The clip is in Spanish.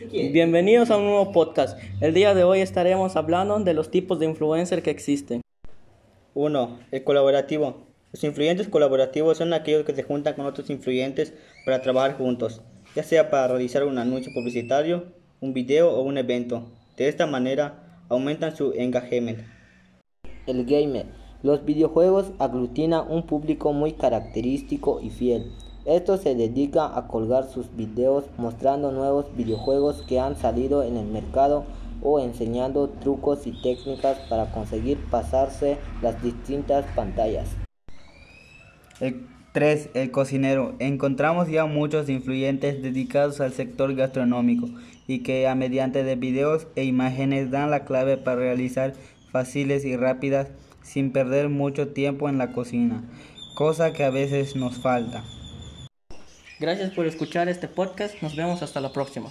Bienvenidos a un nuevo podcast. El día de hoy estaremos hablando de los tipos de influencer que existen. 1. El colaborativo. Los influyentes colaborativos son aquellos que se juntan con otros influyentes para trabajar juntos, ya sea para realizar un anuncio publicitario, un video o un evento. De esta manera aumentan su engagement. El gamer. Los videojuegos aglutinan un público muy característico y fiel. Estos se dedican a colgar sus videos mostrando nuevos videojuegos que han salido en el mercado o enseñando trucos y técnicas para conseguir pasarse las distintas pantallas. El 3. El cocinero. Encontramos ya muchos influyentes dedicados al sector gastronómico y que a mediante de videos e imágenes dan la clave para realizar fáciles y rápidas sin perder mucho tiempo en la cocina, cosa que a veces nos falta. Gracias por escuchar este podcast. Nos vemos hasta la próxima.